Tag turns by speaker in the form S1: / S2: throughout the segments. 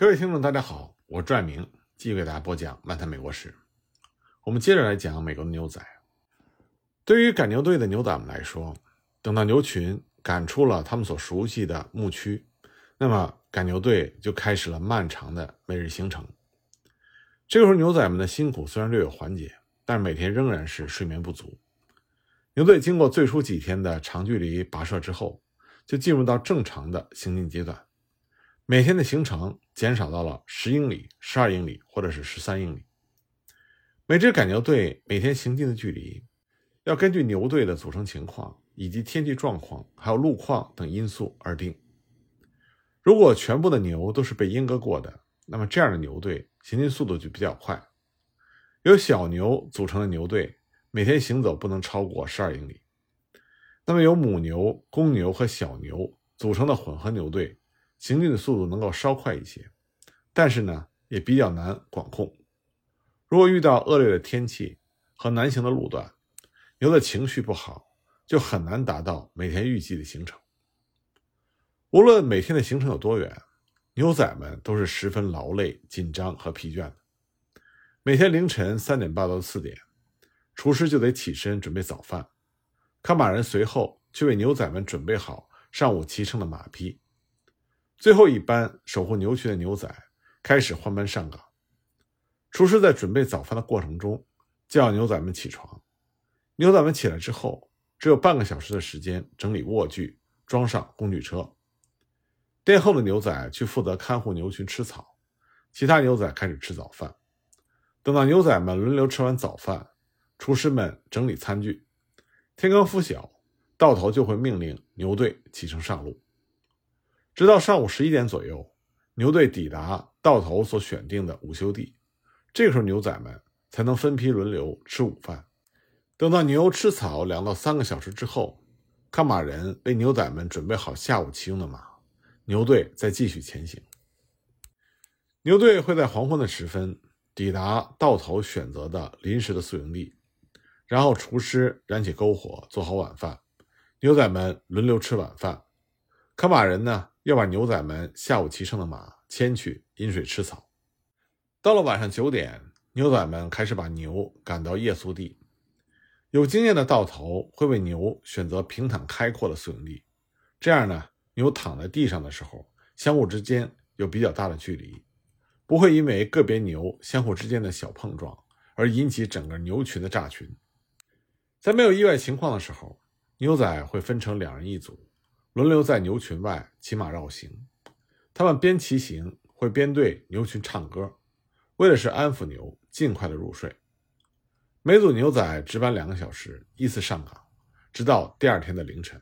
S1: 各位听众，大家好，我拽明继续给大家播讲《漫谈美国史》。我们接着来讲美国的牛仔。对于赶牛队的牛仔们来说，等到牛群赶出了他们所熟悉的牧区，那么赶牛队就开始了漫长的每日行程。这个时候，牛仔们的辛苦虽然略有缓解，但每天仍然是睡眠不足。牛队经过最初几天的长距离跋涉之后，就进入到正常的行进阶段。每天的行程减少到了十英里、十二英里或者是十三英里。每支赶牛队每天行进的距离，要根据牛队的组成情况以及天气状况，还有路况等因素而定。如果全部的牛都是被阉割过的，那么这样的牛队行进速度就比较快。由小牛组成的牛队每天行走不能超过十二英里。那么由母牛、公牛和小牛组成的混合牛队。行进的速度能够稍快一些，但是呢，也比较难管控。如果遇到恶劣的天气和难行的路段，牛的情绪不好，就很难达到每天预计的行程。无论每天的行程有多远，牛仔们都是十分劳累、紧张和疲倦的。每天凌晨三点半到四点，厨师就得起身准备早饭，看马人随后去为牛仔们准备好上午骑乘的马匹。最后一班守护牛群的牛仔开始换班上岗。厨师在准备早饭的过程中，叫牛仔们起床。牛仔们起来之后，只有半个小时的时间整理卧具，装上工具车。殿后的牛仔去负责看护牛群吃草，其他牛仔开始吃早饭。等到牛仔们轮流吃完早饭，厨师们整理餐具。天刚拂晓，到头就会命令牛队启程上路。直到上午十一点左右，牛队抵达道头所选定的午休地。这个时候，牛仔们才能分批轮流吃午饭。等到牛吃草两到三个小时之后，看马人为牛仔们准备好下午骑用的马，牛队再继续前行。牛队会在黄昏的时分抵达道头选择的临时的宿营地，然后厨师燃起篝火，做好晚饭，牛仔们轮流吃晚饭。看马人呢？要把牛仔们下午骑乘的马牵去饮水吃草。到了晚上九点，牛仔们开始把牛赶到夜宿地。有经验的道头会为牛选择平坦开阔的宿营地，这样呢，牛躺在地上的时候，相互之间有比较大的距离，不会因为个别牛相互之间的小碰撞而引起整个牛群的炸群。在没有意外情况的时候，牛仔会分成两人一组。轮流在牛群外骑马绕行，他们边骑行会边对牛群唱歌，为的是安抚牛，尽快的入睡。每组牛仔值班两个小时，依次上岗，直到第二天的凌晨。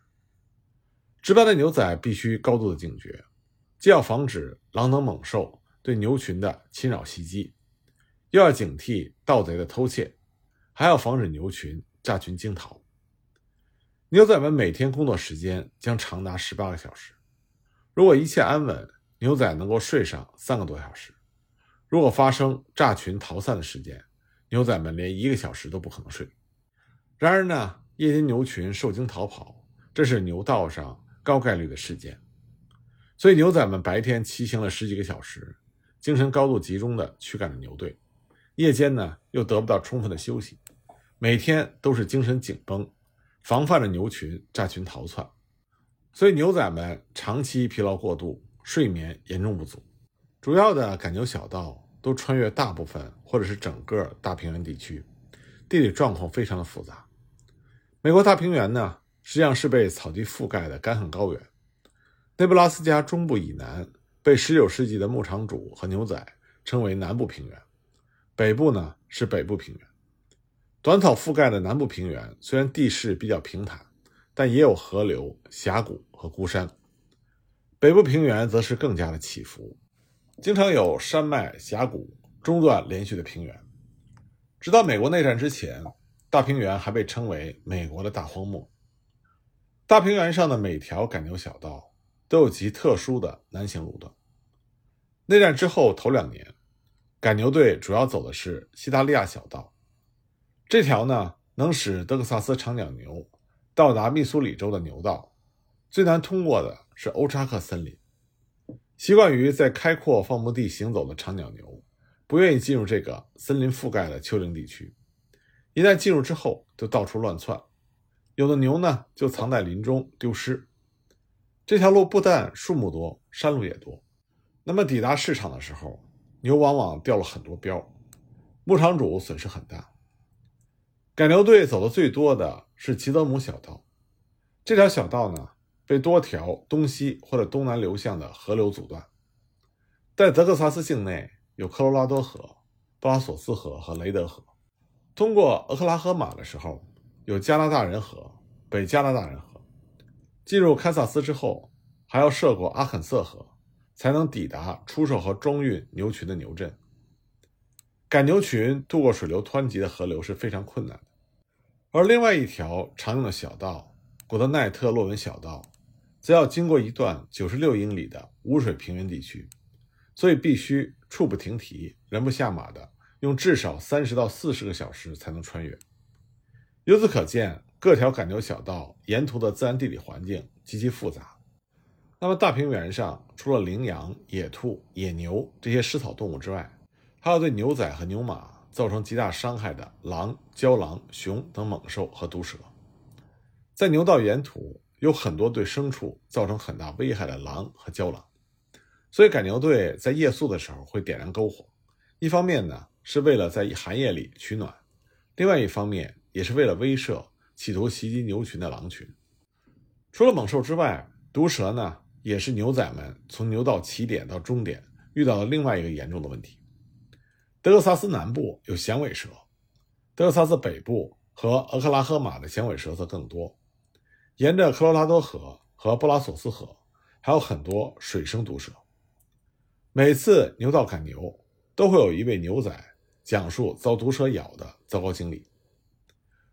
S1: 值班的牛仔必须高度的警觉，既要防止狼等猛兽对牛群的侵扰袭击，又要警惕盗贼的偷窃，还要防止牛群炸群惊逃。牛仔们每天工作时间将长达十八个小时。如果一切安稳，牛仔能够睡上三个多小时；如果发生炸群逃散的事件，牛仔们连一个小时都不可能睡。然而呢，夜间牛群受惊逃跑，这是牛道上高概率的事件。所以牛仔们白天骑行了十几个小时，精神高度集中的驱赶着牛队；夜间呢，又得不到充分的休息，每天都是精神紧绷。防范着牛群炸群逃窜，所以牛仔们长期疲劳过度，睡眠严重不足。主要的赶牛小道都穿越大部分或者是整个大平原地区，地理状况非常的复杂。美国大平原呢，实际上是被草地覆盖的干旱高原。内布拉斯加中部以南被19世纪的牧场主和牛仔称为南部平原，北部呢是北部平原。短草覆盖的南部平原虽然地势比较平坦，但也有河流、峡谷和孤山。北部平原则是更加的起伏，经常有山脉、峡谷中断连续的平原。直到美国内战之前，大平原还被称为美国的大荒漠。大平原上的每条赶牛小道都有其特殊的南行路段。内战之后头两年，赶牛队主要走的是西达利亚小道。这条呢，能使德克萨斯长角牛到达密苏里州的牛道，最难通过的是欧扎克森林。习惯于在开阔放牧地行走的长角牛，不愿意进入这个森林覆盖的丘陵地区。一旦进入之后，就到处乱窜。有的牛呢，就藏在林中丢失。这条路不但树木多，山路也多。那么抵达市场的时候，牛往往掉了很多膘，牧场主损失很大。赶牛队走的最多的是吉德姆小道，这条小道呢，被多条东西或者东南流向的河流阻断。在德克萨斯境内有科罗拉多河、布拉索斯河和雷德河。通过俄克拉荷马的时候，有加拿大人河、北加拿大人河。进入堪萨斯之后，还要涉过阿肯色河。才能抵达出售和装运牛群的牛镇。赶牛群渡过水流湍急的河流是非常困难的，而另外一条常用的小道——古德奈特洛文小道，则要经过一段九十六英里的无水平原地区，所以必须处不停蹄、人不下马的，用至少三十到四十个小时才能穿越。由此可见，各条赶牛小道沿途的自然地理环境极其复杂。那么大平原上，除了羚羊、野兔、野牛这些食草动物之外，还有对牛仔和牛马造成极大伤害的狼、郊狼、熊等猛兽和毒蛇。在牛道沿途有很多对牲畜造成很大危害的狼和郊狼，所以赶牛队在夜宿的时候会点燃篝火，一方面呢是为了在寒夜里取暖，另外一方面也是为了威慑企图袭击牛群的狼群。除了猛兽之外，毒蛇呢？也是牛仔们从牛道起点到终点遇到的另外一个严重的问题。德克萨斯南部有响尾蛇，德克萨斯北部和俄克拉荷马的响尾蛇则更多。沿着科罗拉多河和布拉索斯河，还有很多水生毒蛇。每次牛道赶牛，都会有一位牛仔讲述遭毒蛇咬的糟糕经历。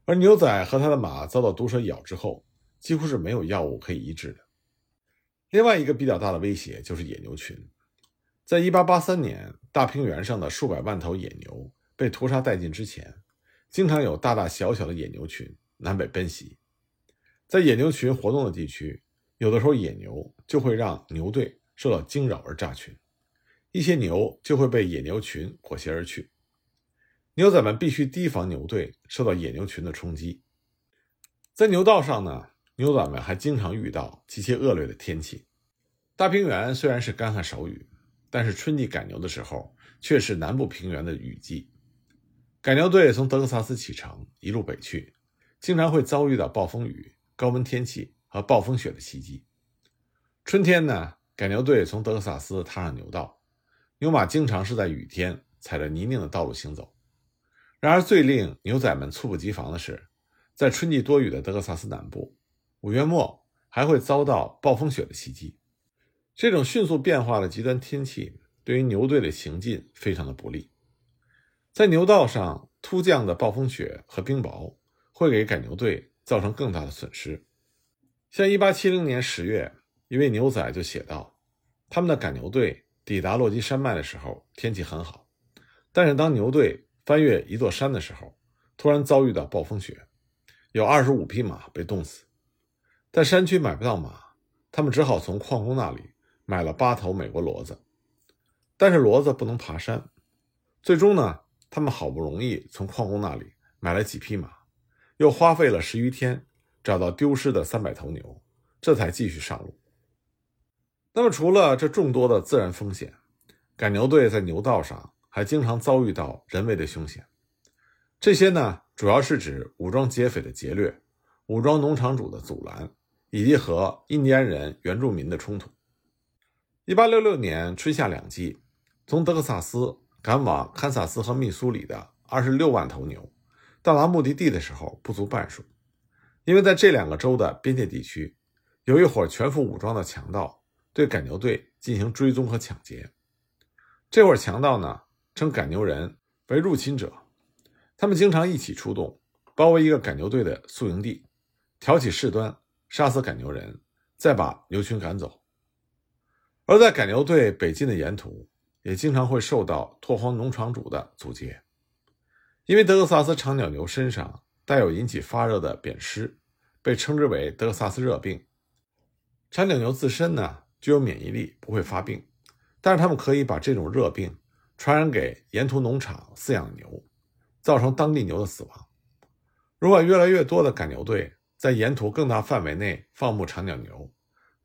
S1: 而牛仔和他的马遭到毒蛇咬之后，几乎是没有药物可以医治的。另外一个比较大的威胁就是野牛群。在1883年，大平原上的数百万头野牛被屠杀殆尽之前，经常有大大小小的野牛群南北奔袭。在野牛群活动的地区，有的时候野牛就会让牛队受到惊扰而炸群，一些牛就会被野牛群裹挟而去。牛仔们必须提防牛队受到野牛群的冲击。在牛道上呢？牛仔们还经常遇到极其恶劣的天气。大平原虽然是干旱少雨，但是春季赶牛的时候却是南部平原的雨季。赶牛队从德克萨斯启程，一路北去，经常会遭遇到暴风雨、高温天气和暴风雪的袭击。春天呢，赶牛队从德克萨斯踏上牛道，牛马经常是在雨天踩着泥泞的道路行走。然而，最令牛仔们猝不及防的是，在春季多雨的德克萨斯南部。五月末还会遭到暴风雪的袭击，这种迅速变化的极端天气对于牛队的行进非常的不利。在牛道上突降的暴风雪和冰雹会给赶牛队造成更大的损失。像1870年十月，一位牛仔就写道：“他们的赶牛队抵达落基山脉的时候，天气很好，但是当牛队翻越一座山的时候，突然遭遇到暴风雪，有二十五匹马被冻死。”在山区买不到马，他们只好从矿工那里买了八头美国骡子。但是骡子不能爬山，最终呢，他们好不容易从矿工那里买了几匹马，又花费了十余天找到丢失的三百头牛，这才继续上路。那么，除了这众多的自然风险，赶牛队在牛道上还经常遭遇到人为的凶险。这些呢，主要是指武装劫匪的劫掠、武装农场主的阻拦。以及和印第安人、原住民的冲突。一八六六年春夏两季，从德克萨斯赶往堪萨斯和密苏里的二十六万头牛，到达目的地的时候不足半数，因为在这两个州的边界地区，有一伙全副武装的强盗对赶牛队进行追踪和抢劫。这伙强盗呢，称赶牛人为入侵者，他们经常一起出动，包围一个赶牛队的宿营地，挑起事端。杀死赶牛人，再把牛群赶走。而在赶牛队北进的沿途，也经常会受到拓荒农场主的阻截，因为德克萨斯长角牛身上带有引起发热的扁虱，被称之为德克萨斯热病。长角牛自身呢具有免疫力，不会发病，但是他们可以把这种热病传染给沿途农场饲养牛，造成当地牛的死亡。如果越来越多的赶牛队在沿途更大范围内放牧长角牛，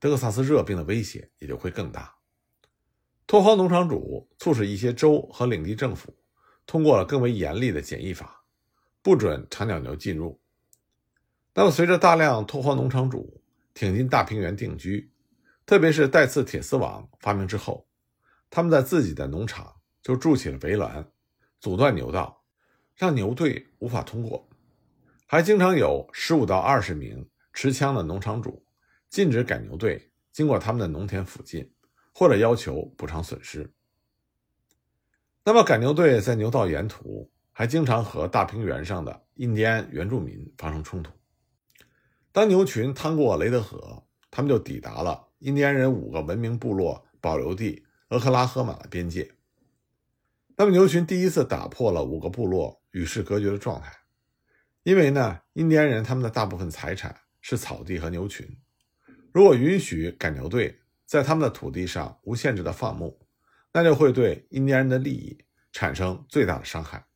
S1: 德克萨斯热病的威胁也就会更大。拓荒农场主促使一些州和领地政府通过了更为严厉的检疫法，不准长角牛进入。那么，随着大量拓荒农场主挺进大平原定居，特别是带刺铁丝网发明之后，他们在自己的农场就筑起了围栏，阻断牛道，让牛队无法通过。还经常有十五到二十名持枪的农场主禁止赶牛队经过他们的农田附近，或者要求补偿损失。那么，赶牛队在牛道沿途还经常和大平原上的印第安原住民发生冲突。当牛群趟过雷德河，他们就抵达了印第安人五个文明部落保留地俄克拉荷马的边界。那么，牛群第一次打破了五个部落与世隔绝的状态，因为呢，印第安人他们的大部分财产是草地和牛群，如果允许赶牛队在他们的土地上无限制的放牧，那就会对印第安人的利益产生最大的伤害。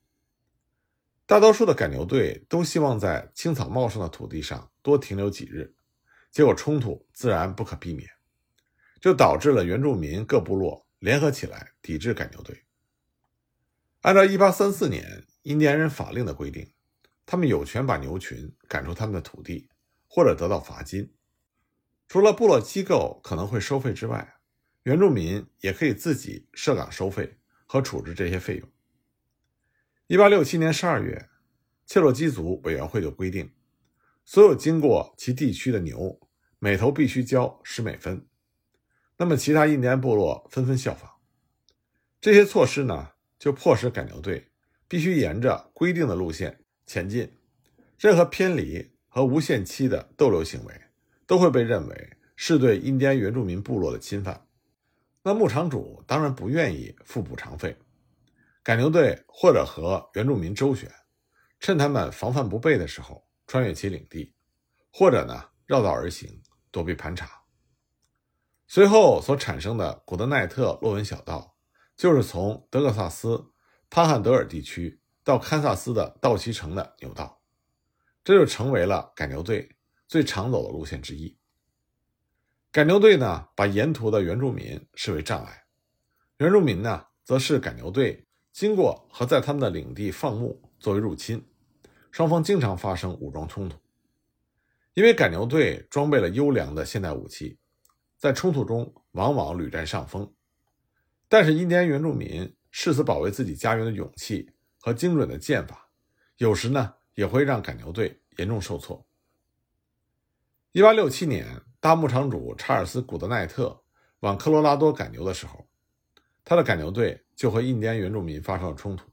S1: 大多数的赶牛队都希望在青草茂盛的土地上多停留几日，结果冲突自然不可避免，就导致了原住民各部落联合起来抵制赶牛队。按照1834年印第安人法令的规定，他们有权把牛群赶出他们的土地，或者得到罚金。除了部落机构可能会收费之外，原住民也可以自己设岗收费和处置这些费用。一八六七年十二月，切洛基族委员会就规定，所有经过其地区的牛，每头必须交十美分。那么，其他印第安部落纷纷效仿。这些措施呢，就迫使赶牛队必须沿着规定的路线前进。任何偏离和无限期的逗留行为，都会被认为是对印第安原住民部落的侵犯。那牧场主当然不愿意付补偿费。赶牛队或者和原住民周旋，趁他们防范不备的时候穿越其领地，或者呢绕道而行，躲避盘查。随后所产生的古德奈特洛文小道，就是从德克萨斯潘汉德尔地区到堪萨斯的道奇城的牛道，这就成为了赶牛队最常走的路线之一。赶牛队呢，把沿途的原住民视为障碍，原住民呢，则视赶牛队。经过和在他们的领地放牧作为入侵，双方经常发生武装冲突。因为赶牛队装备了优良的现代武器，在冲突中往往屡占上风。但是印第安原住民誓死保卫自己家园的勇气和精准的剑法，有时呢也会让赶牛队严重受挫。一八六七年，大牧场主查尔斯·古德奈特往科罗拉多赶牛的时候。他的赶牛队就和印第安原住民发生了冲突，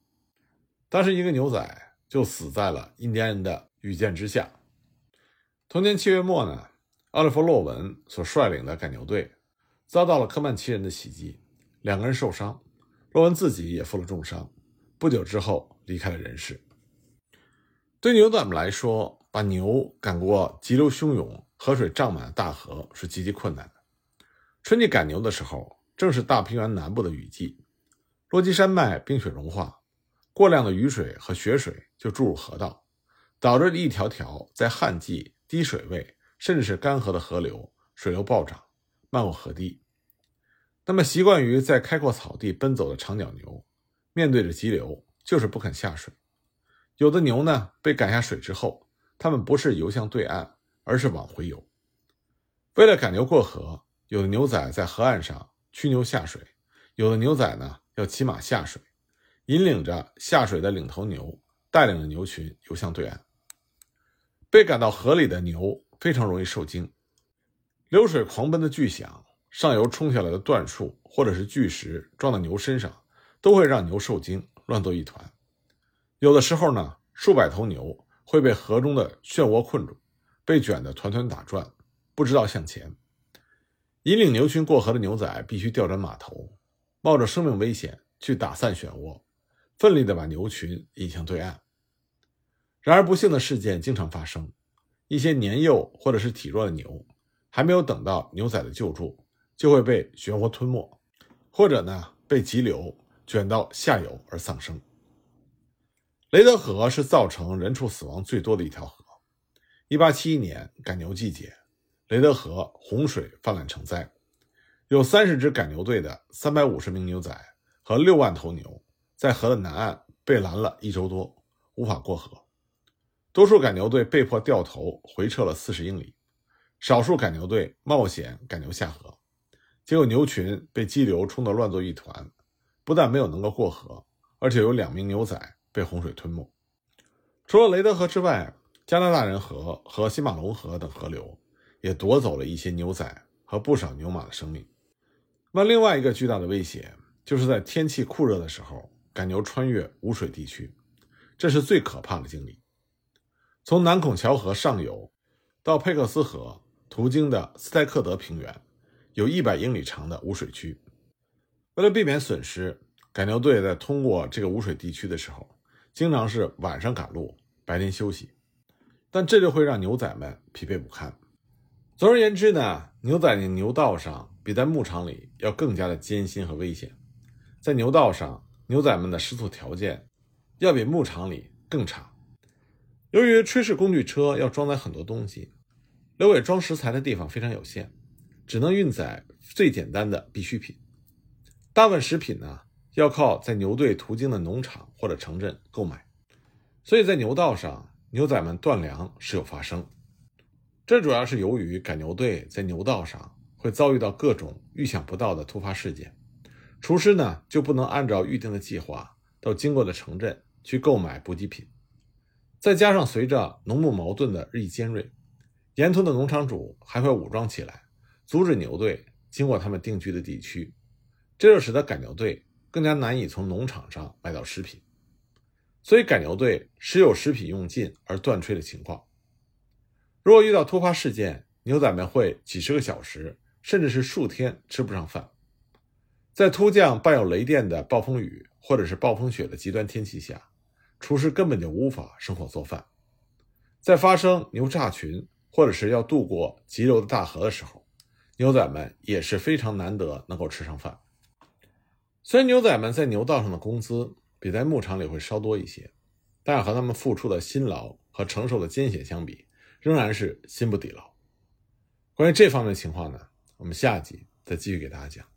S1: 当时一个牛仔就死在了印第安人的羽箭之下。同年七月末呢，奥利弗·洛文所率领的赶牛队遭到了科曼奇人的袭击，两个人受伤，洛文自己也负了重伤，不久之后离开了人世。对牛仔们来说，把牛赶过急流汹涌、河水涨满的大河是极其困难的。春季赶牛的时候。正是大平原南部的雨季，落基山脉冰雪融化，过量的雨水和雪水就注入河道，导致一条条在旱季低水位甚至是干涸的河流水流暴涨，漫过河堤。那么，习惯于在开阔草地奔走的长角牛，面对着急流就是不肯下水。有的牛呢，被赶下水之后，它们不是游向对岸，而是往回游。为了赶牛过河，有的牛仔在河岸上。驱牛下水，有的牛仔呢要骑马下水，引领着下水的领头牛，带领着牛群游向对岸。被赶到河里的牛非常容易受惊，流水狂奔的巨响，上游冲下来的断树或者是巨石撞到牛身上，都会让牛受惊，乱作一团。有的时候呢，数百头牛会被河中的漩涡困住，被卷得团团打转，不知道向前。引领牛群过河的牛仔必须调转马头，冒着生命危险去打散漩涡，奋力地把牛群引向对岸。然而，不幸的事件经常发生：一些年幼或者是体弱的牛，还没有等到牛仔的救助，就会被漩涡吞没。或者呢被急流卷到下游而丧生。雷德河是造成人畜死亡最多的一条河。1871年赶牛季节，雷德河洪水泛滥成灾，有三十支赶牛队的350名牛仔和6万头牛在河的南岸被拦了一周多，无法过河。多数赶牛队被迫掉头回撤了四十英里，少数赶牛队冒险赶牛下河，结果牛群被激流冲得乱作一团，不但没有能够过河，而且有两名牛仔。被洪水吞没。除了雷德河之外，加拿大人河和新马龙河等河流也夺走了一些牛仔和不少牛马的生命。那另外一个巨大的威胁，就是在天气酷热的时候赶牛穿越无水地区，这是最可怕的经历。从南孔桥河上游到佩克斯河途经的斯泰克德平原，有一百英里长的无水区。为了避免损失，赶牛队在通过这个无水地区的时候。经常是晚上赶路，白天休息，但这就会让牛仔们疲惫不堪。总而言之呢，牛仔的牛道上比在牧场里要更加的艰辛和危险。在牛道上，牛仔们的食宿条件要比牧场里更差。由于炊事工具车要装载很多东西，留给装食材的地方非常有限，只能运载最简单的必需品。大部分食品呢？要靠在牛队途经的农场或者城镇购买，所以在牛道上，牛仔们断粮时有发生。这主要是由于赶牛队在牛道上会遭遇到各种预想不到的突发事件，厨师呢就不能按照预定的计划到经过的城镇去购买补给品。再加上随着农牧矛盾的日益尖锐，沿途的农场主还会武装起来，阻止牛队经过他们定居的地区，这就使得赶牛队。更加难以从农场上买到食品，所以赶牛队时有食品用尽而断炊的情况。如果遇到突发事件，牛仔们会几十个小时，甚至是数天吃不上饭。在突降伴有雷电的暴风雨或者是暴风雪的极端天气下，厨师根本就无法生火做饭。在发生牛炸群或者是要渡过急流的大河的时候，牛仔们也是非常难得能够吃上饭。虽然牛仔们在牛道上的工资比在牧场里会稍多一些，但和他们付出的辛劳和承受的艰险相比，仍然是心不抵劳。关于这方面的情况呢，我们下集再继续给大家讲。